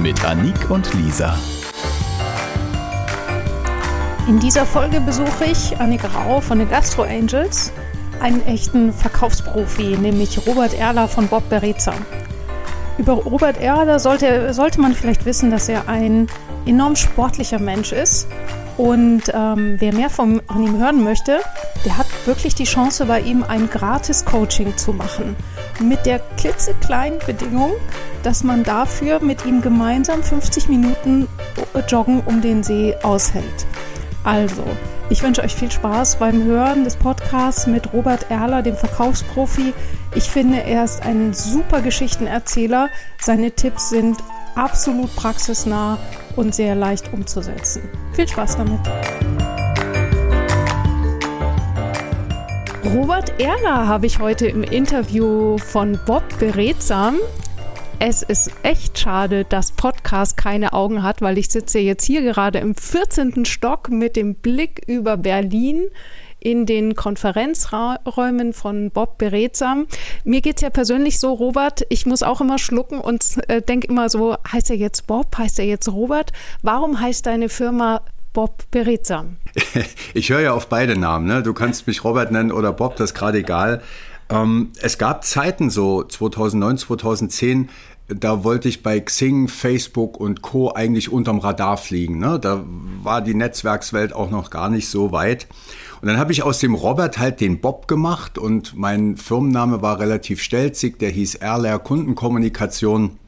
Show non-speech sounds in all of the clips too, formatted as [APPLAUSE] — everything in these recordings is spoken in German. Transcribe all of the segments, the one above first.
Mit Anik und Lisa. In dieser Folge besuche ich Annik Rau von den Gastro Angels, einen echten Verkaufsprofi, nämlich Robert Erler von Bob Bereza. Über Robert Erler sollte, sollte man vielleicht wissen, dass er ein enorm sportlicher Mensch ist und ähm, wer mehr von, ihm hören möchte, wirklich die Chance, bei ihm ein gratis Coaching zu machen. Mit der klitzekleinen Bedingung, dass man dafür mit ihm gemeinsam 50 Minuten Joggen um den See aushält. Also, ich wünsche euch viel Spaß beim Hören des Podcasts mit Robert Erler, dem Verkaufsprofi. Ich finde, er ist ein super Geschichtenerzähler. Seine Tipps sind absolut praxisnah und sehr leicht umzusetzen. Viel Spaß damit! Robert Erler habe ich heute im Interview von Bob Beredsam. Es ist echt schade, dass Podcast keine Augen hat, weil ich sitze jetzt hier gerade im 14. Stock mit dem Blick über Berlin in den Konferenzräumen von Bob Beredsam. Mir geht es ja persönlich so, Robert, ich muss auch immer schlucken und äh, denke immer so, heißt er jetzt Bob, heißt er jetzt Robert? Warum heißt deine Firma Bob Beredsam? [LAUGHS] Ich höre ja auf beide Namen. Ne? Du kannst mich Robert nennen oder Bob, das ist gerade egal. Ähm, es gab Zeiten so 2009, 2010, da wollte ich bei Xing, Facebook und Co. eigentlich unterm Radar fliegen. Ne? Da war die Netzwerkswelt auch noch gar nicht so weit. Und dann habe ich aus dem Robert halt den Bob gemacht und mein Firmenname war relativ stelzig, der hieß Erler Kundenkommunikation.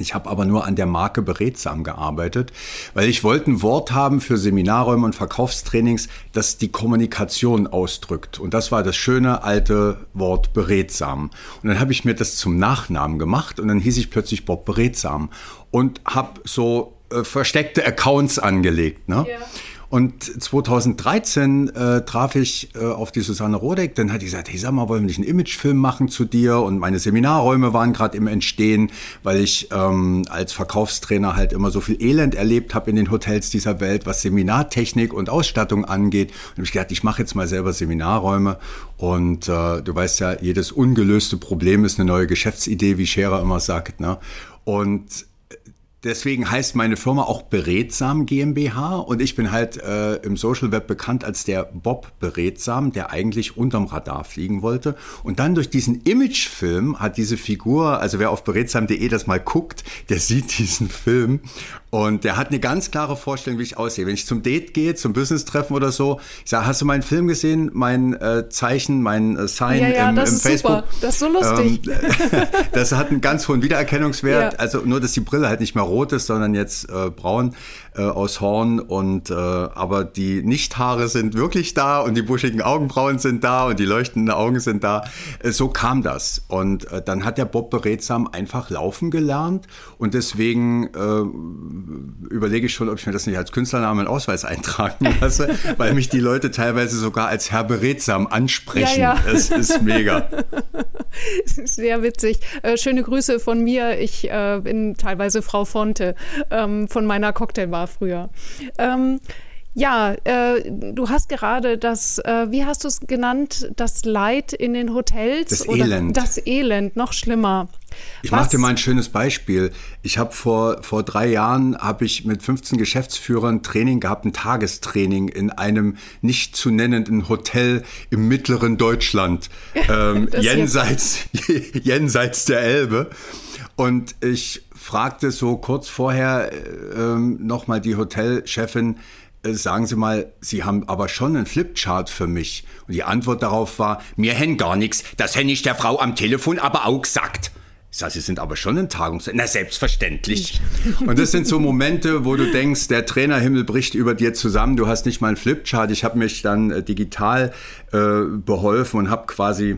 Ich habe aber nur an der Marke beredsam gearbeitet, weil ich wollte ein Wort haben für Seminarräume und Verkaufstrainings, das die Kommunikation ausdrückt. Und das war das schöne alte Wort beredsam. Und dann habe ich mir das zum Nachnamen gemacht und dann hieß ich plötzlich Bob Beredsam und habe so äh, versteckte Accounts angelegt. Ne? Ja. Und 2013 äh, traf ich äh, auf die Susanne Rodeck, dann hat die gesagt, hey sag mal, wollen wir nicht einen Imagefilm machen zu dir? Und meine Seminarräume waren gerade im Entstehen, weil ich ähm, als Verkaufstrainer halt immer so viel Elend erlebt habe in den Hotels dieser Welt, was Seminartechnik und Ausstattung angeht. Und habe ich gedacht, ich mache jetzt mal selber Seminarräume. Und äh, du weißt ja, jedes ungelöste Problem ist eine neue Geschäftsidee, wie Scherer immer sagt. Ne? Und Deswegen heißt meine Firma auch Beredsam GmbH und ich bin halt äh, im Social Web bekannt als der Bob Beredsam, der eigentlich unterm Radar fliegen wollte. Und dann durch diesen Imagefilm hat diese Figur, also wer auf beredsam.de das mal guckt, der sieht diesen Film und der hat eine ganz klare Vorstellung, wie ich aussehe. Wenn ich zum Date gehe, zum Business-Treffen oder so, ich sage, hast du meinen Film gesehen, mein äh, Zeichen, mein äh, Sign ja, ja, im, das im ist Facebook? Super. Das ist so lustig. Ähm, [LAUGHS] das hat einen ganz hohen Wiedererkennungswert. Ja. Also nur, dass die Brille halt nicht mehr rot ist, sondern jetzt äh, braun äh, aus Horn und äh, aber die Nichthaare sind wirklich da und die buschigen Augenbrauen sind da und die leuchtenden Augen sind da. Äh, so kam das. Und äh, dann hat der Bob beredsam einfach laufen gelernt und deswegen äh, überlege ich schon, ob ich mir das nicht als Künstlernamen Ausweis eintragen lasse, [LAUGHS] weil mich die Leute teilweise sogar als Herr beredsam ansprechen. Ja, ja. Es ist mega. [LAUGHS] [LAUGHS] Sehr witzig. Äh, schöne Grüße von mir. Ich äh, bin teilweise Frau Fonte ähm, von meiner Cocktailbar früher. Ähm, ja, äh, du hast gerade das, äh, wie hast du es genannt, das Leid in den Hotels? Das Elend. Das Elend, noch schlimmer. Ich mache dir mal ein schönes Beispiel. Ich habe vor, vor drei Jahren habe ich mit 15 Geschäftsführern Training gehabt, ein Tagestraining in einem nicht zu nennenden Hotel im mittleren Deutschland, [LAUGHS] ähm, jenseits, [LAUGHS] jenseits der Elbe. Und ich fragte so kurz vorher äh, nochmal die Hotelchefin, äh, sagen Sie mal, Sie haben aber schon einen Flipchart für mich. Und die Antwort darauf war, mir hen gar nichts, das hätte ich der Frau am Telefon aber auch gesagt. Ich sage, Sie sind aber schon ein Tagungs... Na, selbstverständlich. [LAUGHS] Und das sind so Momente, wo du denkst, der Trainerhimmel bricht über dir zusammen. Du hast nicht mal einen Flipchart. Ich habe mich dann äh, digital äh, beholfen und habe quasi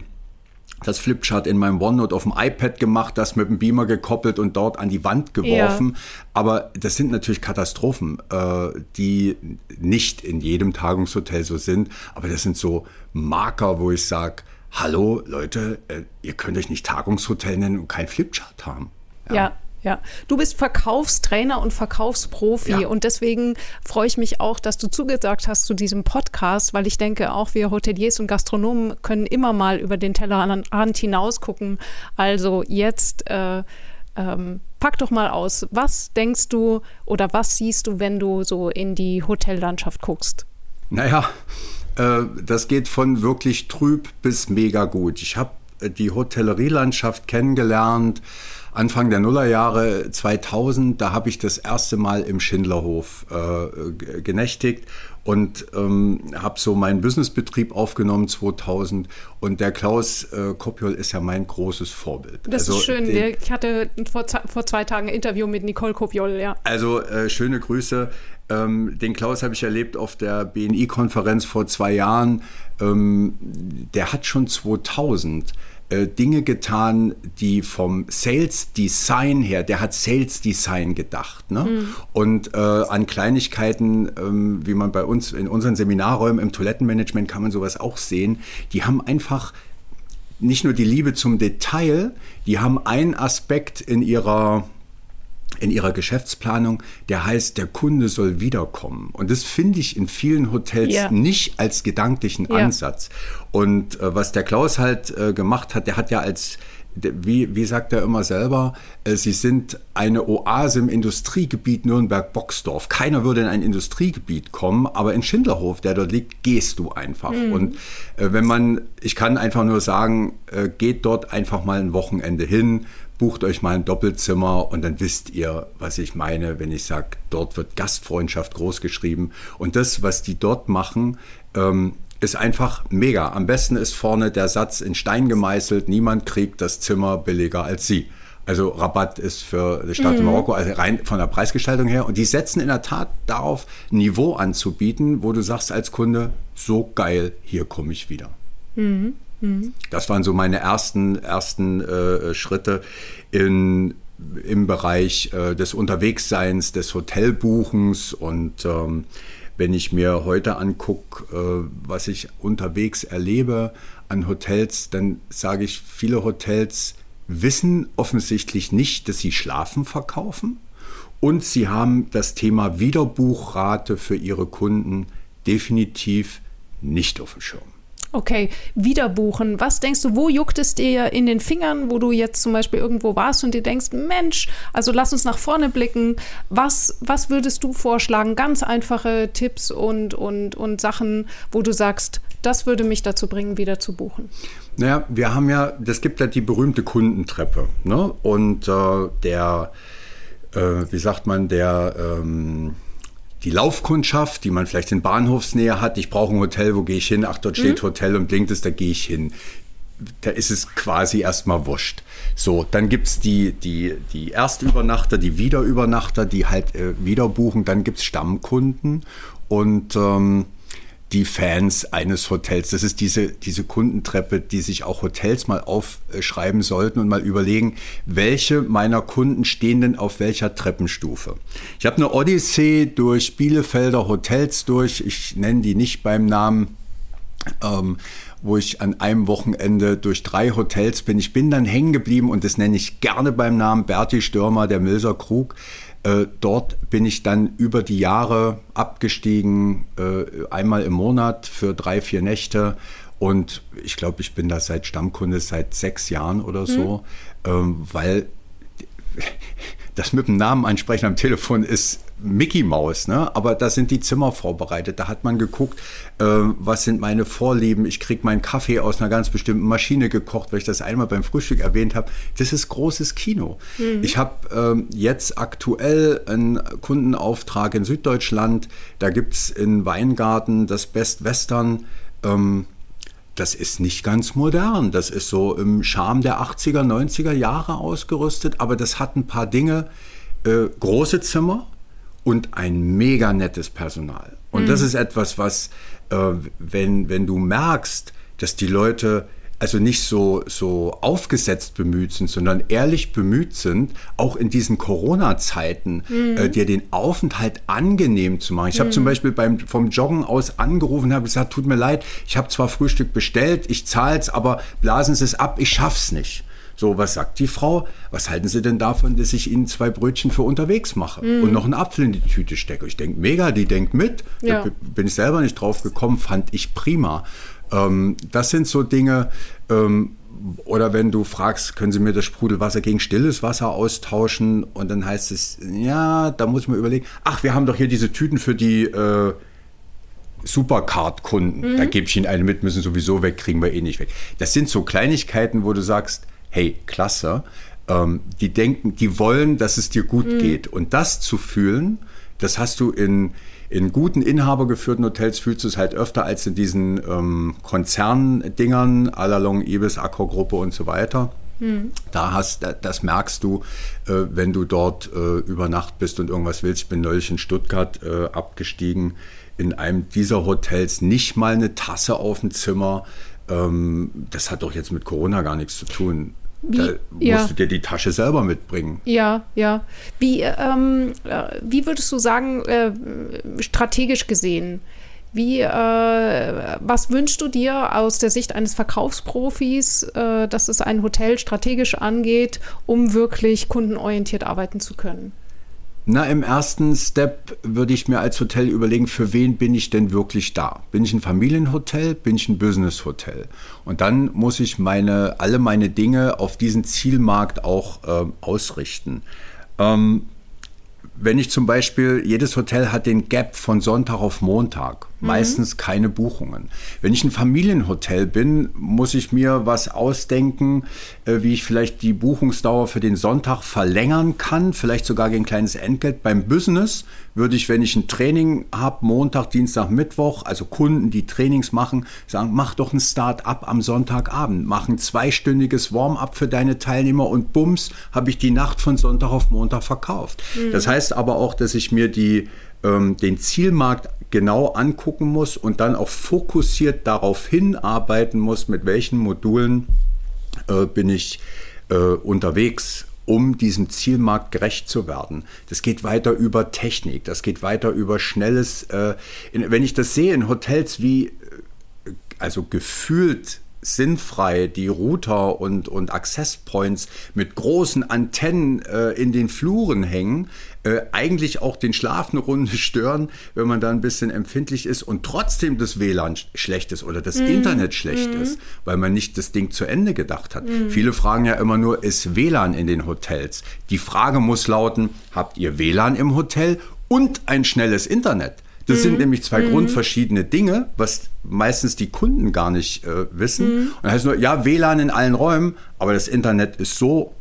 das Flipchart in meinem OneNote auf dem iPad gemacht, das mit dem Beamer gekoppelt und dort an die Wand geworfen. Ja. Aber das sind natürlich Katastrophen, äh, die nicht in jedem Tagungshotel so sind. Aber das sind so Marker, wo ich sage, hallo Leute, äh, ihr könnt euch nicht Tagungshotel nennen und kein Flipchart haben. ja. ja. Ja, du bist Verkaufstrainer und Verkaufsprofi ja. und deswegen freue ich mich auch, dass du zugesagt hast zu diesem Podcast, weil ich denke, auch wir Hoteliers und Gastronomen können immer mal über den Tellerrand hinaus gucken. Also jetzt äh, ähm, pack doch mal aus, was denkst du oder was siehst du, wenn du so in die Hotellandschaft guckst? Naja, äh, das geht von wirklich trüb bis mega gut. Ich habe äh, die Hotellerielandschaft kennengelernt Anfang der Nullerjahre 2000, da habe ich das erste Mal im Schindlerhof äh, genächtigt und ähm, habe so meinen Businessbetrieb aufgenommen 2000 und der Klaus äh, Kopiol ist ja mein großes Vorbild. Das also, ist schön. Den, ich hatte vor, vor, zwei Tagen ein Interview mit Nicole Kopiol, ja. Also äh, schöne Grüße. Ähm, den Klaus habe ich erlebt auf der BNI-Konferenz vor zwei Jahren. Ähm, der hat schon 2000 äh, Dinge getan, die vom Sales Design her, der hat Sales Design gedacht. Ne? Mhm. Und äh, an Kleinigkeiten, ähm, wie man bei uns in unseren Seminarräumen im Toilettenmanagement kann man sowas auch sehen, die haben einfach nicht nur die Liebe zum Detail, die haben einen Aspekt in ihrer in ihrer Geschäftsplanung, der heißt, der Kunde soll wiederkommen. Und das finde ich in vielen Hotels ja. nicht als gedanklichen ja. Ansatz. Und äh, was der Klaus halt äh, gemacht hat, der hat ja als wie, wie sagt er immer selber, äh, sie sind eine Oase im Industriegebiet Nürnberg-Boxdorf. Keiner würde in ein Industriegebiet kommen, aber in Schindlerhof, der dort liegt, gehst du einfach. Mhm. Und äh, wenn man, ich kann einfach nur sagen, äh, geht dort einfach mal ein Wochenende hin, bucht euch mal ein Doppelzimmer und dann wisst ihr, was ich meine, wenn ich sage, dort wird Gastfreundschaft groß geschrieben. Und das, was die dort machen, ähm, ist einfach mega. Am besten ist vorne der Satz in Stein gemeißelt, niemand kriegt das Zimmer billiger als sie. Also Rabatt ist für die Stadt mhm. Marokko, also rein von der Preisgestaltung her. Und die setzen in der Tat darauf, ein Niveau anzubieten, wo du sagst als Kunde, so geil, hier komme ich wieder. Mhm. Das waren so meine ersten, ersten äh, Schritte in, im Bereich äh, des Unterwegsseins, des Hotelbuchens. Und ähm, wenn ich mir heute angucke, äh, was ich unterwegs erlebe an Hotels, dann sage ich, viele Hotels wissen offensichtlich nicht, dass sie Schlafen verkaufen. Und sie haben das Thema Wiederbuchrate für ihre Kunden definitiv nicht auf dem Schirm. Okay, wieder buchen. Was denkst du, wo juckt es dir in den Fingern, wo du jetzt zum Beispiel irgendwo warst und dir denkst, Mensch, also lass uns nach vorne blicken. Was, was würdest du vorschlagen? Ganz einfache Tipps und, und, und Sachen, wo du sagst, das würde mich dazu bringen, wieder zu buchen. Naja, wir haben ja, das gibt ja die berühmte Kundentreppe. Ne? Und äh, der, äh, wie sagt man, der, ähm, die Laufkundschaft, die man vielleicht in Bahnhofsnähe hat. Ich brauche ein Hotel, wo gehe ich hin? Ach, dort steht mhm. Hotel und blinkt es, da gehe ich hin. Da ist es quasi erstmal wurscht. So, dann gibt es die, die, die Erstübernachter, die Wiederübernachter, die halt äh, wieder buchen. Dann gibt es Stammkunden und ähm, die Fans eines Hotels. Das ist diese, diese Kundentreppe, die sich auch Hotels mal aufschreiben sollten und mal überlegen, welche meiner Kunden stehen denn auf welcher Treppenstufe. Ich habe eine Odyssee durch Bielefelder Hotels durch, ich nenne die nicht beim Namen, ähm, wo ich an einem Wochenende durch drei Hotels bin. Ich bin dann hängen geblieben und das nenne ich gerne beim Namen Berti Stürmer, der Milser Krug. Äh, dort bin ich dann über die Jahre abgestiegen, äh, einmal im Monat für drei, vier Nächte. Und ich glaube, ich bin da seit Stammkunde seit sechs Jahren oder so, mhm. ähm, weil [LAUGHS] das mit dem Namen ansprechen am Telefon ist Mickey Maus, ne? aber da sind die Zimmer vorbereitet. Da hat man geguckt, äh, was sind meine Vorlieben. Ich kriege meinen Kaffee aus einer ganz bestimmten Maschine gekocht, weil ich das einmal beim Frühstück erwähnt habe. Das ist großes Kino. Mhm. Ich habe ähm, jetzt aktuell einen Kundenauftrag in Süddeutschland. Da gibt es in Weingarten das Best Western. Ähm, das ist nicht ganz modern. Das ist so im Charme der 80er, 90er Jahre ausgerüstet, aber das hat ein paar Dinge. Äh, große Zimmer, und ein mega nettes Personal. Und mhm. das ist etwas, was, äh, wenn, wenn du merkst, dass die Leute also nicht so, so aufgesetzt bemüht sind, sondern ehrlich bemüht sind, auch in diesen Corona-Zeiten mhm. äh, dir den Aufenthalt angenehm zu machen. Ich habe mhm. zum Beispiel beim, vom Joggen aus angerufen und habe gesagt, tut mir leid, ich habe zwar Frühstück bestellt, ich zahle es, aber blasen Sie es ab, ich schaff's nicht. So, was sagt die Frau? Was halten Sie denn davon, dass ich Ihnen zwei Brötchen für unterwegs mache mm. und noch einen Apfel in die Tüte stecke? Ich denke, mega, die denkt mit. Ja. Da bin ich selber nicht drauf gekommen, fand ich prima. Ähm, das sind so Dinge, ähm, oder wenn du fragst, können Sie mir das Sprudelwasser gegen stilles Wasser austauschen? Und dann heißt es, ja, da muss man überlegen, ach, wir haben doch hier diese Tüten für die äh, Supercard-Kunden. Mhm. Da gebe ich Ihnen eine mit, müssen sowieso weg, kriegen wir eh nicht weg. Das sind so Kleinigkeiten, wo du sagst, hey, klasse. Ähm, die denken, die wollen, dass es dir gut mhm. geht. Und das zu fühlen, das hast du in, in guten inhabergeführten Hotels fühlst du es halt öfter als in diesen ähm, Konzerndingern, Alalong, Ibis, Accor-Gruppe und so weiter. Mhm. Da hast, das merkst du, äh, wenn du dort äh, über Nacht bist und irgendwas willst. Ich bin neulich in Stuttgart äh, abgestiegen, in einem dieser Hotels nicht mal eine Tasse auf dem Zimmer. Ähm, das hat doch jetzt mit Corona gar nichts zu tun. Wie, da musst ja. du dir die Tasche selber mitbringen. Ja, ja. Wie, ähm, äh, wie würdest du sagen, äh, strategisch gesehen, wie, äh, was wünschst du dir aus der Sicht eines Verkaufsprofis, äh, dass es ein Hotel strategisch angeht, um wirklich kundenorientiert arbeiten zu können? Na, im ersten Step würde ich mir als Hotel überlegen, für wen bin ich denn wirklich da? Bin ich ein Familienhotel? Bin ich ein Businesshotel? Und dann muss ich meine, alle meine Dinge auf diesen Zielmarkt auch äh, ausrichten. Ähm, wenn ich zum Beispiel, jedes Hotel hat den Gap von Sonntag auf Montag. Meistens keine Buchungen. Wenn ich ein Familienhotel bin, muss ich mir was ausdenken, äh, wie ich vielleicht die Buchungsdauer für den Sonntag verlängern kann, vielleicht sogar gegen ein kleines Entgelt. Beim Business würde ich, wenn ich ein Training habe, Montag, Dienstag, Mittwoch, also Kunden, die Trainings machen, sagen, mach doch ein Start-up am Sonntagabend, mach ein zweistündiges Warm-up für deine Teilnehmer und bums, habe ich die Nacht von Sonntag auf Montag verkauft. Mhm. Das heißt aber auch, dass ich mir die, ähm, den Zielmarkt genau angucken muss und dann auch fokussiert darauf hinarbeiten muss, mit welchen Modulen äh, bin ich äh, unterwegs um diesem Zielmarkt gerecht zu werden. Das geht weiter über Technik, das geht weiter über schnelles, äh, in, wenn ich das sehe in Hotels wie, äh, also gefühlt sinnfrei die Router und, und Access Points mit großen Antennen äh, in den Fluren hängen, äh, eigentlich auch den Schlaf eine Runde [LAUGHS] stören, wenn man da ein bisschen empfindlich ist und trotzdem das WLAN schlecht ist oder das mhm. Internet schlecht mhm. ist, weil man nicht das Ding zu Ende gedacht hat. Mhm. Viele fragen ja immer nur, ist WLAN in den Hotels? Die Frage muss lauten, habt ihr WLAN im Hotel und ein schnelles Internet? Das mhm. sind nämlich zwei mhm. grundverschiedene Dinge, was meistens die Kunden gar nicht äh, wissen. Mhm. Und das heißt nur, ja, WLAN in allen Räumen, aber das Internet ist so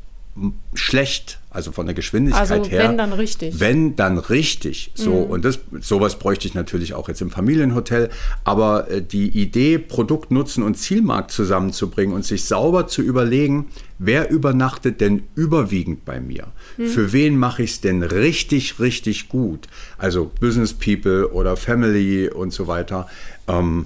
schlecht, also von der Geschwindigkeit also, her. Wenn dann richtig. Wenn dann richtig. So mhm. und das sowas bräuchte ich natürlich auch jetzt im Familienhotel. Aber äh, die Idee, Produkt, Nutzen und Zielmarkt zusammenzubringen und sich sauber zu überlegen, wer übernachtet denn überwiegend bei mir? Mhm. Für wen mache ich es denn richtig, richtig gut? Also Business People oder Family und so weiter. Ähm,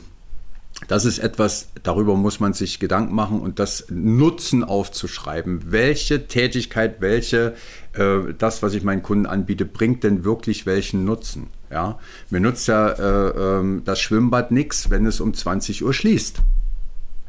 das ist etwas, darüber muss man sich Gedanken machen und das Nutzen aufzuschreiben. Welche Tätigkeit, welche, äh, das, was ich meinen Kunden anbiete, bringt denn wirklich welchen Nutzen? Ja, mir nutzt ja äh, äh, das Schwimmbad nichts, wenn es um 20 Uhr schließt.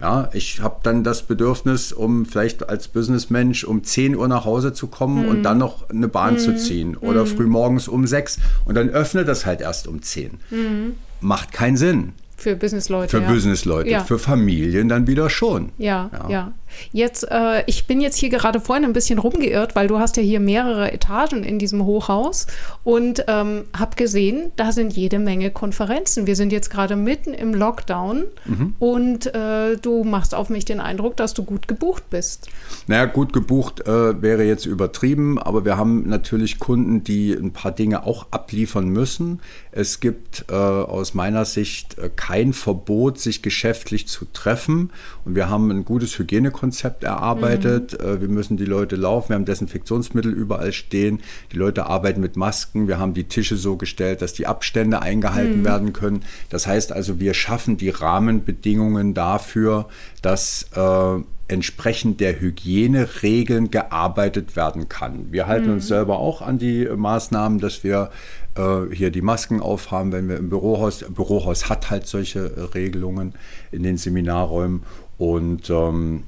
Ja, ich habe dann das Bedürfnis, um vielleicht als Businessmensch um 10 Uhr nach Hause zu kommen mhm. und dann noch eine Bahn mhm. zu ziehen oder mhm. früh morgens um 6 und dann öffnet das halt erst um 10. Mhm. Macht keinen Sinn. Für Businessleute. Für ja. Businessleute. Ja. Für Familien dann wieder schon. Ja, ja. ja. Jetzt, äh, ich bin jetzt hier gerade vorhin ein bisschen rumgeirrt, weil du hast ja hier mehrere Etagen in diesem Hochhaus und ähm, habe gesehen, da sind jede Menge Konferenzen. Wir sind jetzt gerade mitten im Lockdown mhm. und äh, du machst auf mich den Eindruck, dass du gut gebucht bist. Naja, gut gebucht äh, wäre jetzt übertrieben, aber wir haben natürlich Kunden, die ein paar Dinge auch abliefern müssen. Es gibt äh, aus meiner Sicht äh, kein Verbot, sich geschäftlich zu treffen und wir haben ein gutes Hygienekonzept Hygienekonzept erarbeitet. Mhm. Äh, wir müssen die Leute laufen, wir haben Desinfektionsmittel überall stehen. Die Leute arbeiten mit Masken. Wir haben die Tische so gestellt, dass die Abstände eingehalten mhm. werden können. Das heißt also, wir schaffen die Rahmenbedingungen dafür, dass äh, entsprechend der Hygieneregeln gearbeitet werden kann. Wir halten mhm. uns selber auch an die Maßnahmen, dass wir äh, hier die Masken aufhaben, wenn wir im Bürohaus, Bürohaus hat halt solche äh, Regelungen in den Seminarräumen und ähm,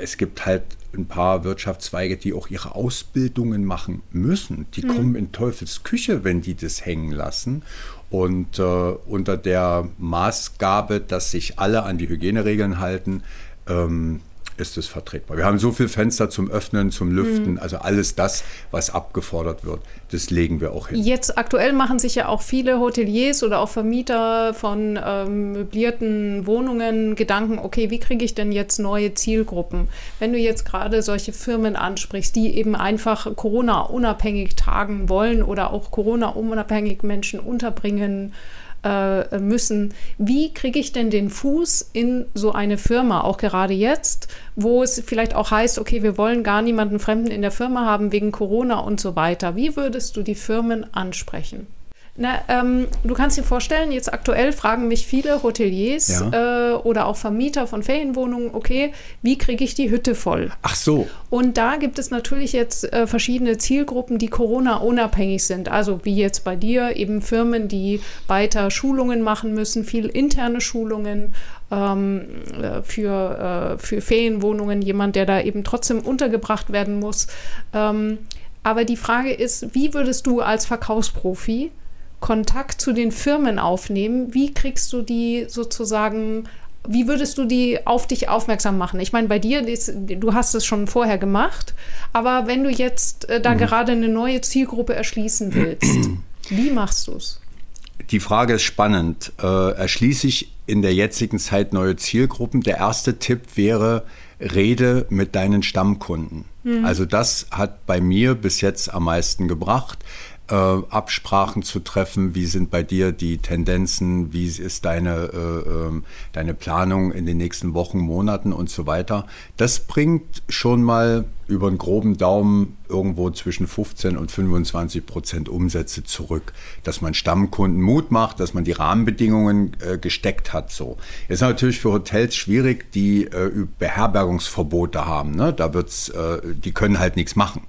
es gibt halt ein paar Wirtschaftszweige, die auch ihre Ausbildungen machen müssen. Die mhm. kommen in Teufels Küche, wenn die das hängen lassen. Und äh, unter der Maßgabe, dass sich alle an die Hygieneregeln halten, ähm, ist es vertretbar. Wir haben so viele Fenster zum Öffnen, zum Lüften, mhm. also alles das, was abgefordert wird, das legen wir auch hin. Jetzt aktuell machen sich ja auch viele Hoteliers oder auch Vermieter von ähm, möblierten Wohnungen Gedanken, okay, wie kriege ich denn jetzt neue Zielgruppen? Wenn du jetzt gerade solche Firmen ansprichst, die eben einfach Corona-unabhängig tagen wollen oder auch Corona-unabhängig Menschen unterbringen, äh, müssen. Wie kriege ich denn den Fuß in so eine Firma, auch gerade jetzt, wo es vielleicht auch heißt, okay, wir wollen gar niemanden Fremden in der Firma haben wegen Corona und so weiter. Wie würdest du die Firmen ansprechen? Na, ähm, du kannst dir vorstellen, jetzt aktuell fragen mich viele Hoteliers ja. äh, oder auch Vermieter von Ferienwohnungen, okay, wie kriege ich die Hütte voll? Ach so. Und da gibt es natürlich jetzt äh, verschiedene Zielgruppen, die Corona-unabhängig sind. Also wie jetzt bei dir eben Firmen, die weiter Schulungen machen müssen, viel interne Schulungen ähm, äh, für, äh, für Ferienwohnungen, jemand, der da eben trotzdem untergebracht werden muss. Ähm, aber die Frage ist, wie würdest du als Verkaufsprofi Kontakt zu den Firmen aufnehmen? Wie kriegst du die sozusagen wie würdest du die auf dich aufmerksam machen? Ich meine, bei dir, ist, du hast es schon vorher gemacht, aber wenn du jetzt äh, da mhm. gerade eine neue Zielgruppe erschließen willst, wie machst du es? Die Frage ist spannend. Äh, erschließe ich in der jetzigen Zeit neue Zielgruppen? Der erste Tipp wäre, rede mit deinen Stammkunden. Mhm. Also das hat bei mir bis jetzt am meisten gebracht äh, Absprachen zu treffen. Wie sind bei dir die Tendenzen? Wie ist deine, äh, ähm, deine Planung in den nächsten Wochen, Monaten und so weiter? Das bringt schon mal über einen groben Daumen irgendwo zwischen 15 und 25 Prozent Umsätze zurück, dass man Stammkunden Mut macht, dass man die Rahmenbedingungen äh, gesteckt hat. So ist natürlich für Hotels schwierig, die äh, Beherbergungsverbote haben. Ne? Da wird's, äh, die können halt nichts machen.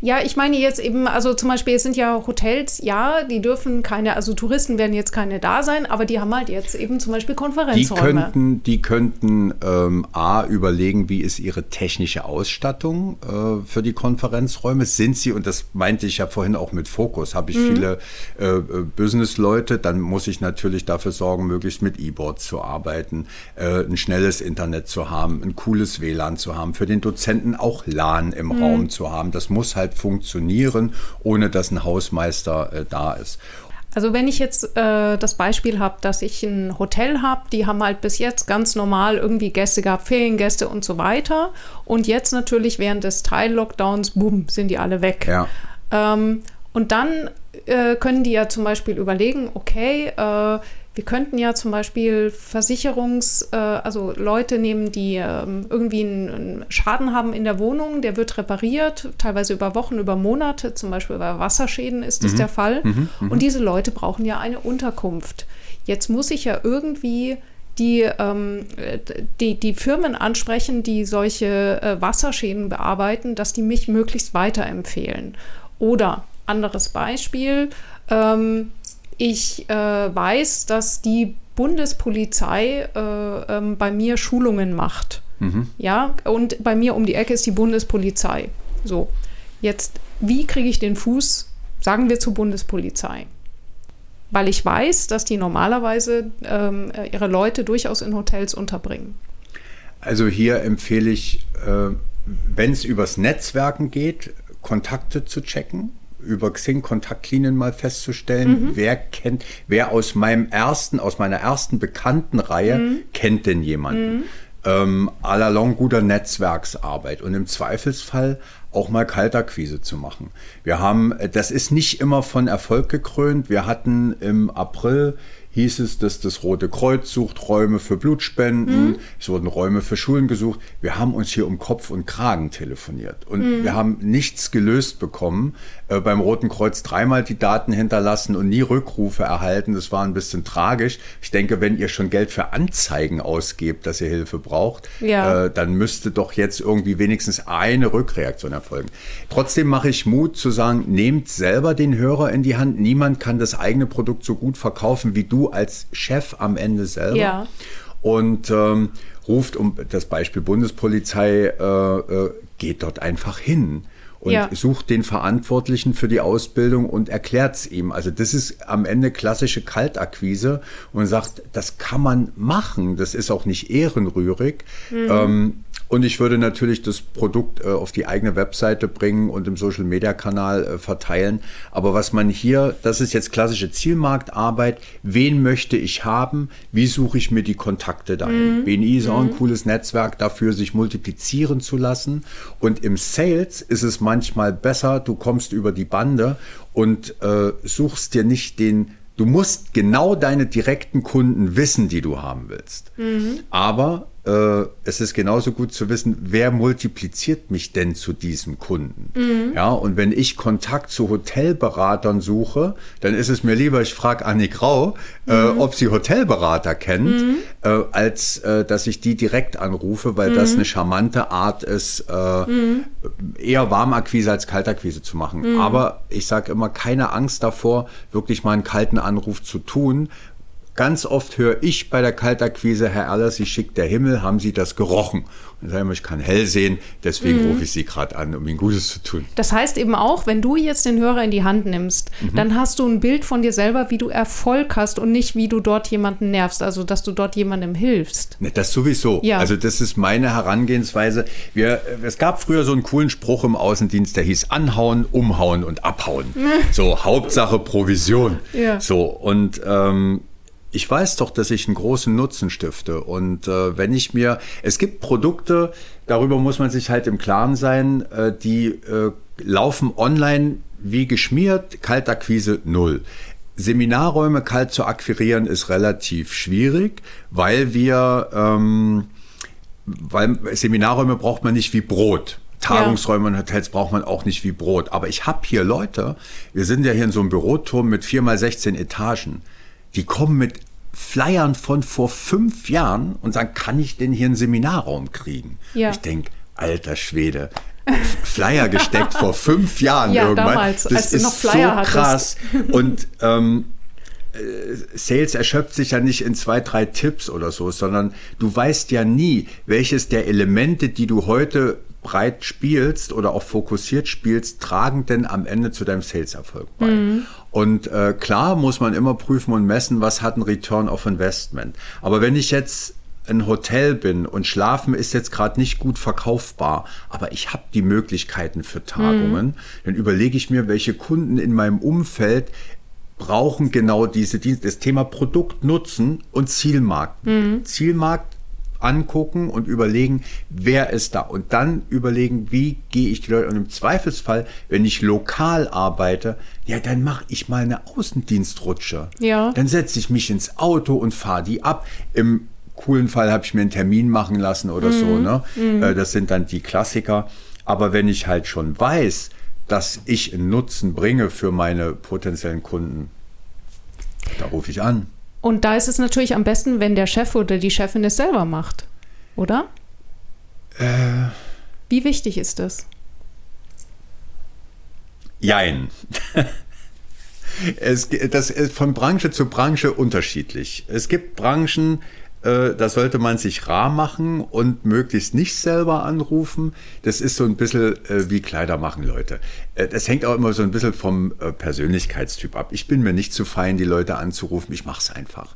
Ja, ich meine jetzt eben, also zum Beispiel, es sind ja Hotels, ja, die dürfen keine, also Touristen werden jetzt keine da sein, aber die haben halt jetzt eben zum Beispiel Konferenzräume. Die könnten, die könnten ähm, A, überlegen, wie ist ihre technische Ausstattung äh, für die Konferenzräume. Sind sie, und das meinte ich ja vorhin auch mit Fokus, habe ich mhm. viele äh, äh Business-Leute, dann muss ich natürlich dafür sorgen, möglichst mit E-Boards zu arbeiten, äh, ein schnelles Internet zu haben, ein cooles WLAN zu haben, für den Dozenten auch LAN im mhm. Raum zu haben. Das muss halt funktionieren, ohne dass ein Hausmeister äh, da ist. Also wenn ich jetzt äh, das Beispiel habe, dass ich ein Hotel habe, die haben halt bis jetzt ganz normal irgendwie Gäste gehabt, Feriengäste und so weiter. Und jetzt natürlich während des Teil-Lockdowns, boom, sind die alle weg. Ja. Ähm, und dann äh, können die ja zum Beispiel überlegen, okay, äh, wir könnten ja zum Beispiel Versicherungs-, äh, also Leute nehmen, die ähm, irgendwie einen, einen, Schaden haben in der Wohnung, der wird repariert, teilweise über Wochen, über Monate, zum Beispiel bei Wasserschäden ist das mhm. der Fall. Mhm. Mhm. Und diese Leute brauchen ja eine Unterkunft. Jetzt muss ich ja irgendwie die, ähm, die, die Firmen ansprechen, die solche äh, Wasserschäden bearbeiten, dass die mich möglichst weiterempfehlen. Oder anderes Beispiel, ähm, ich äh, weiß, dass die Bundespolizei äh, ähm, bei mir Schulungen macht. Mhm. Ja, und bei mir um die Ecke ist die Bundespolizei. So, jetzt, wie kriege ich den Fuß, sagen wir, zur Bundespolizei? Weil ich weiß, dass die normalerweise ähm, ihre Leute durchaus in Hotels unterbringen. Also hier empfehle ich, äh, wenn es übers Netzwerken geht, Kontakte zu checken über Xing Kontaktlinien mal festzustellen, mhm. wer kennt, wer aus meinem ersten, aus meiner ersten Bekanntenreihe mhm. kennt denn jemanden. Mhm. Ähm, à la long guter Netzwerksarbeit und im Zweifelsfall auch mal Kaltakquise zu machen. Wir haben, das ist nicht immer von Erfolg gekrönt. Wir hatten im April hieß es, dass das Rote Kreuz sucht Räume für Blutspenden, mhm. es wurden Räume für Schulen gesucht. Wir haben uns hier um Kopf und Kragen telefoniert und mhm. wir haben nichts gelöst bekommen. Äh, beim Roten Kreuz dreimal die Daten hinterlassen und nie Rückrufe erhalten. Das war ein bisschen tragisch. Ich denke, wenn ihr schon Geld für Anzeigen ausgebt, dass ihr Hilfe braucht, ja. äh, dann müsste doch jetzt irgendwie wenigstens eine Rückreaktion erfolgen. Trotzdem mache ich Mut zu sagen, nehmt selber den Hörer in die Hand. Niemand kann das eigene Produkt so gut verkaufen wie du als Chef am Ende selber. Ja. Und ähm, ruft um das Beispiel Bundespolizei, äh, äh, geht dort einfach hin und ja. sucht den Verantwortlichen für die Ausbildung und erklärt es ihm. Also das ist am Ende klassische Kaltakquise und sagt, das kann man machen, das ist auch nicht ehrenrührig. Mhm. Ähm, und ich würde natürlich das Produkt äh, auf die eigene Webseite bringen und im Social Media Kanal äh, verteilen. Aber was man hier, das ist jetzt klassische Zielmarktarbeit. Wen möchte ich haben? Wie suche ich mir die Kontakte dahin? Mhm. BNI ist auch ein mhm. cooles Netzwerk dafür, sich multiplizieren zu lassen. Und im Sales ist es manchmal besser, du kommst über die Bande und äh, suchst dir nicht den Du musst genau deine direkten Kunden wissen, die du haben willst. Mhm. Aber äh, es ist genauso gut zu wissen, wer multipliziert mich denn zu diesem Kunden. Mhm. Ja, und wenn ich Kontakt zu Hotelberatern suche, dann ist es mir lieber, ich frage Annik Grau, äh, mhm. äh, ob sie Hotelberater kennt, mhm. äh, als äh, dass ich die direkt anrufe, weil das mhm. eine charmante Art ist, äh, mhm. eher Warmakquise als Kaltakquise zu machen. Aber ich sage immer, keine Angst davor, wirklich mal einen kalten Anruf zu tun, Ganz oft höre ich bei der Kaltakquise, Herr Aller, Sie schickt der Himmel, haben Sie das gerochen? Und sagen ich kann hell sehen, deswegen mhm. rufe ich Sie gerade an, um Ihnen Gutes zu tun. Das heißt eben auch, wenn du jetzt den Hörer in die Hand nimmst, mhm. dann hast du ein Bild von dir selber, wie du Erfolg hast und nicht, wie du dort jemanden nervst, also dass du dort jemandem hilfst. Ne, das sowieso. Ja. Also das ist meine Herangehensweise. Wir, es gab früher so einen coolen Spruch im Außendienst, der hieß anhauen, umhauen und abhauen. [LAUGHS] so Hauptsache Provision. Ja. So und ähm, ich weiß doch, dass ich einen großen Nutzen stifte. Und äh, wenn ich mir, es gibt Produkte, darüber muss man sich halt im Klaren sein, äh, die äh, laufen online wie geschmiert, Kaltakquise null. Seminarräume kalt zu akquirieren ist relativ schwierig, weil wir, ähm, weil Seminarräume braucht man nicht wie Brot. Tagungsräume ja. und Hotels braucht man auch nicht wie Brot. Aber ich habe hier Leute, wir sind ja hier in so einem Büroturm mit vier mal 16 Etagen die kommen mit Flyern von vor fünf Jahren und sagen, kann ich denn hier einen Seminarraum kriegen? Ja. Ich denke, alter Schwede, Flyer gesteckt vor fünf Jahren [LAUGHS] ja, irgendwann. Damals, das ist noch Flyer so krass. Und ähm, äh, Sales erschöpft sich ja nicht in zwei, drei Tipps oder so, sondern du weißt ja nie, welches der Elemente, die du heute breit spielst oder auch fokussiert spielst, tragen denn am Ende zu deinem Sales-Erfolg bei. Mhm. Und äh, klar muss man immer prüfen und messen, was hat ein Return of Investment. Aber wenn ich jetzt ein Hotel bin und Schlafen ist jetzt gerade nicht gut verkaufbar, aber ich habe die Möglichkeiten für Tagungen, mhm. dann überlege ich mir, welche Kunden in meinem Umfeld brauchen genau diese Dienste. Das Thema Produkt nutzen und Zielmarkt. Mhm. Zielmarkt angucken und überlegen, wer ist da. Und dann überlegen, wie gehe ich die Leute. Und im Zweifelsfall, wenn ich lokal arbeite, ja, dann mache ich mal eine Außendienstrutsche. Ja. Dann setze ich mich ins Auto und fahre die ab. Im coolen Fall habe ich mir einen Termin machen lassen oder mhm. so. Ne? Mhm. Äh, das sind dann die Klassiker. Aber wenn ich halt schon weiß, dass ich einen Nutzen bringe für meine potenziellen Kunden, da rufe ich an. Und da ist es natürlich am besten, wenn der Chef oder die Chefin es selber macht, oder? Äh, Wie wichtig ist das? Jein. [LAUGHS] es, das ist von Branche zu Branche unterschiedlich. Es gibt Branchen, da sollte man sich rar machen und möglichst nicht selber anrufen. Das ist so ein bisschen äh, wie Kleider machen, Leute. Äh, das hängt auch immer so ein bisschen vom äh, Persönlichkeitstyp ab. Ich bin mir nicht zu fein, die Leute anzurufen. Ich mache es einfach.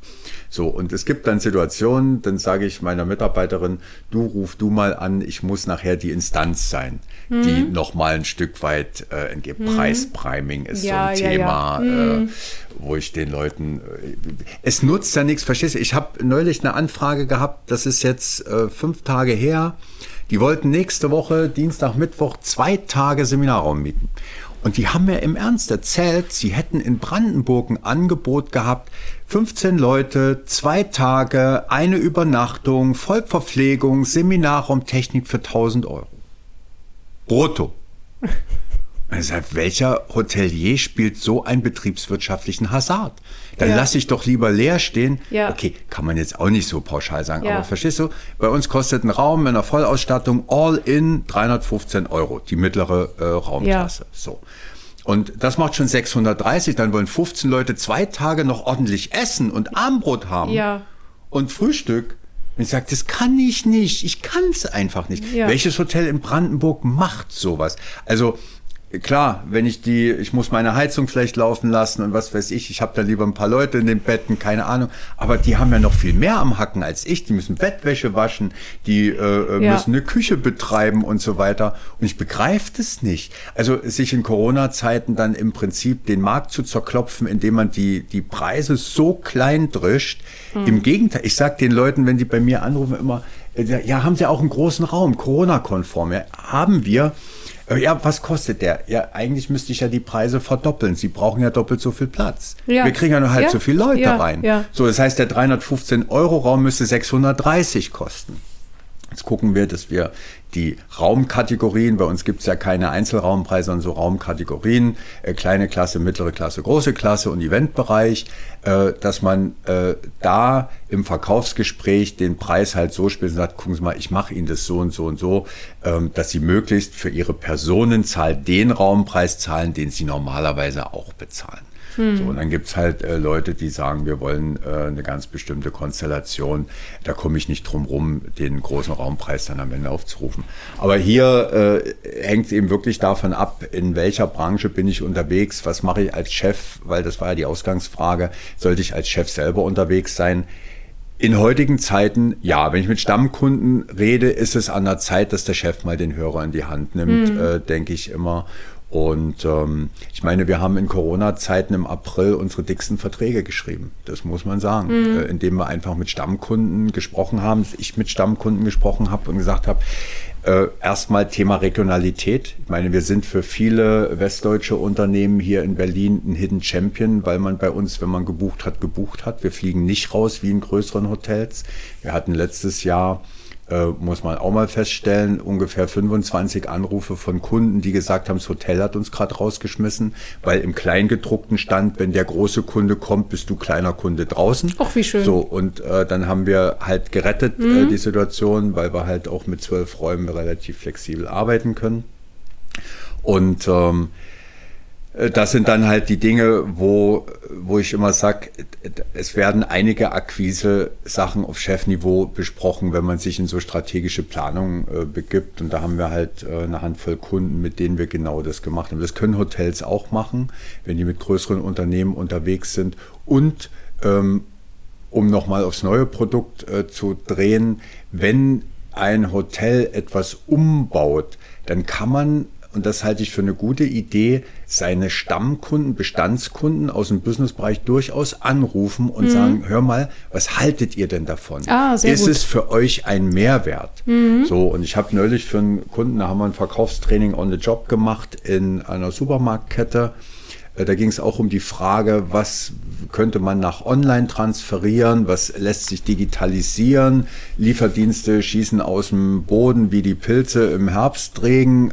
So, und es gibt dann Situationen, dann sage ich meiner Mitarbeiterin, du ruf du mal an, ich muss nachher die Instanz sein, mhm. die nochmal ein Stück weit äh, entgeht. Mhm. Preispriming ist ja, so ein ja, Thema, ja. Mhm. Äh, wo ich den Leuten, äh, es nutzt ja nichts, verstehst du? Ich habe neulich eine Anfrage gehabt, das ist jetzt äh, fünf Tage her, die wollten nächste Woche, Dienstag, Mittwoch, zwei Tage Seminarraum mieten. Und die haben mir im Ernst erzählt, sie hätten in Brandenburg ein Angebot gehabt, 15 Leute, zwei Tage, eine Übernachtung, Vollverpflegung, Seminarraum, Technik für 1000 Euro. Brutto. [LAUGHS] Deshalb, welcher Hotelier spielt so einen betriebswirtschaftlichen Hazard? Dann Ja. lasse ich doch lieber leer stehen. Ja. Okay, kann man jetzt auch nicht so pauschal sagen, Ja. aber verstehst du? Bei uns kostet ein Raum in einer Vollausstattung all in 315 Euro, die mittlere äh, Raumklasse. So. Und das macht schon 630, dann wollen 15 Leute zwei Tage noch ordentlich essen und Armbrot haben Ja. und Frühstück. Und ich sage, das kann ich nicht. Ich kann es einfach nicht. Ja. Welches Hotel in Brandenburg macht sowas? Also klar, wenn ich die, ich muss meine Heizung vielleicht laufen lassen und was weiß ich, ich habe da lieber ein paar Leute in den Betten, keine Ahnung. Aber die haben ja noch viel mehr am Hacken als ich. Die müssen Bettwäsche waschen, die äh, äh, Ja. müssen eine Küche betreiben und so weiter. Und ich begreife das nicht. Also sich in Corona-Zeiten dann im Prinzip den Markt zu zerklopfen, indem man die, die Preise so klein drischt. Im Gegenteil, ich sag den Leuten, wenn die bei mir anrufen, immer, äh, ja, haben sie auch einen großen Raum, Corona-konform. Ja, haben wir. Ja, was kostet der? Ja, eigentlich müsste ich ja die Preise verdoppeln. Sie brauchen ja doppelt so viel Platz. Ja. Wir kriegen ja nur halb Ja. so viele Leute Ja. rein. Ja. So, das heißt, der 315 Euro Raum müsste 630 kosten. Jetzt gucken wir, dass wir die Raumkategorien, bei uns gibt es ja keine Einzelraumpreise, sondern so Raumkategorien, äh, kleine Klasse, mittlere Klasse, große Klasse und Eventbereich, äh, dass man äh, da im Verkaufsgespräch den Preis halt so spielt und sagt, gucken Sie mal, ich mache Ihnen das so und so und so, ähm, dass Sie möglichst für Ihre Personenzahl den Raumpreis zahlen, den Sie normalerweise auch bezahlen. So, und dann gibt's halt äh, Leute, die sagen, wir wollen äh, eine ganz bestimmte Konstellation. Da komme ich nicht drum rum, den großen Raumpreis dann am Ende aufzurufen. Aber hier äh, hängt es eben wirklich davon ab, in welcher Branche bin ich unterwegs, was mache ich als Chef, weil das war ja die Ausgangsfrage, sollte ich als Chef selber unterwegs sein? In heutigen Zeiten, ja, wenn ich mit Stammkunden rede, ist es an der Zeit, dass der Chef mal den Hörer in die Hand nimmt, äh, denke ich immer. Und ähm, ich meine, wir haben in Corona-Zeiten im April unsere dicksten Verträge geschrieben. Das muss man sagen. Äh, indem wir einfach mit Stammkunden gesprochen haben, dass ich mit Stammkunden gesprochen habe und gesagt habe, äh, erstmal Thema Regionalität. Ich meine, wir sind für viele westdeutsche Unternehmen hier in Berlin ein Hidden Champion, weil man bei uns, wenn man gebucht hat, gebucht hat. Wir fliegen nicht raus wie in größeren Hotels. Wir hatten letztes Jahr äh, muss man auch mal feststellen, ungefähr 25 Anrufe von Kunden, die gesagt haben, das Hotel hat uns gerade rausgeschmissen, weil im Kleingedruckten stand, wenn der große Kunde kommt, bist du kleiner Kunde draußen. Ach, wie schön. So, und äh, dann haben wir halt gerettet äh, die Situation, weil wir halt auch mit zwölf Räumen relativ flexibel arbeiten können. Und ähm, äh, das sind dann halt die Dinge, wo, wo ich immer sage, es werden einige Akquise-Sachen auf Chefniveau besprochen, wenn man sich in so strategische Planungen äh, begibt. Und da haben wir halt äh, eine Handvoll Kunden, mit denen wir genau das gemacht haben. Das können Hotels auch machen, wenn die mit größeren Unternehmen unterwegs sind. Und ähm, um nochmal aufs neue Produkt äh, zu drehen, wenn ein Hotel etwas umbaut, dann kann man, und das halte ich für eine gute Idee, seine Stammkunden, Bestandskunden aus dem Businessbereich durchaus anrufen und sagen, hör mal, was haltet ihr denn davon? Ah, sehr Ist gut. es für euch ein Mehrwert? So, und ich habe neulich für einen Kunden, da haben wir ein Verkaufstraining on the job gemacht in einer Supermarktkette. Äh, Da ging es auch um die Frage, was könnte man nach Online transferieren, was lässt sich digitalisieren. Lieferdienste schießen aus dem Boden wie die Pilze im Herbstregen.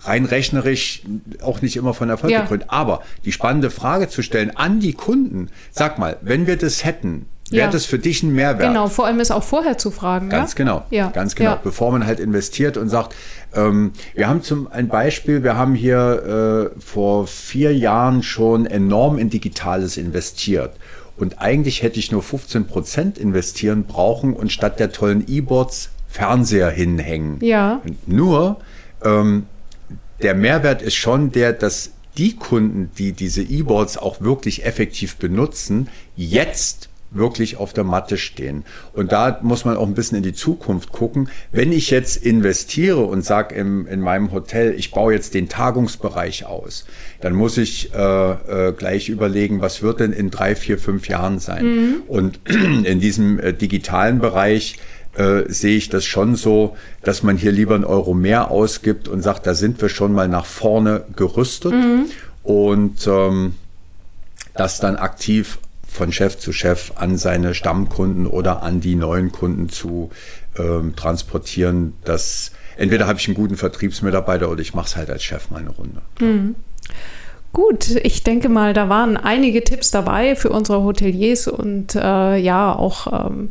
Rein rechnerisch auch nicht immer von Erfolg Ja. gekrönt. Aber die spannende Frage zu stellen an die Kunden, sag mal, wenn wir das hätten, wäre Ja. das für dich ein Mehrwert? Genau, vor allem ist auch vorher zu fragen. Ganz ja? genau, Ja. ganz genau. Bevor man halt investiert und sagt, ähm, wir haben zum ein Beispiel, wir haben hier äh, vor vier Jahren schon enorm in Digitales investiert. Und eigentlich hätte ich nur 15 Prozent investieren brauchen und statt der tollen E-Boards Fernseher hinhängen. Ja. Nur ähm, der Mehrwert ist schon der, dass die Kunden, die diese E-Boards auch wirklich effektiv benutzen, jetzt wirklich auf der Matte stehen. Und da muss man auch ein bisschen in die Zukunft gucken. Wenn ich jetzt investiere und sage in meinem Hotel, ich baue jetzt den Tagungsbereich aus, dann muss ich äh, äh, gleich überlegen, was wird denn in drei, vier, fünf Jahren sein. Und [CLEARS THROAT] in diesem äh, digitalen Bereich äh, sehe ich das schon so, dass man hier lieber einen Euro mehr ausgibt und sagt, da sind wir schon mal nach vorne gerüstet mhm. und ähm, das dann aktiv von Chef zu Chef an seine Stammkunden oder an die neuen Kunden zu ähm, transportieren. Das entweder habe ich einen guten Vertriebsmitarbeiter oder ich mache es halt als Chef mal eine Runde. Mhm. Gut, ich denke mal, da waren einige Tipps dabei für unsere Hoteliers und äh, ja auch ähm,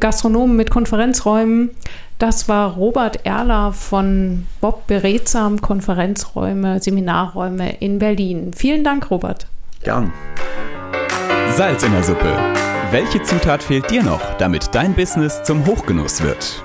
Gastronomen mit Konferenzräumen. Das war Robert Erler von Bob Beredsam Konferenzräume, Seminarräume in Berlin. Vielen Dank, Robert. Gern. Salz in der Suppe. Welche Zutat fehlt dir noch, damit dein Business zum Hochgenuss wird?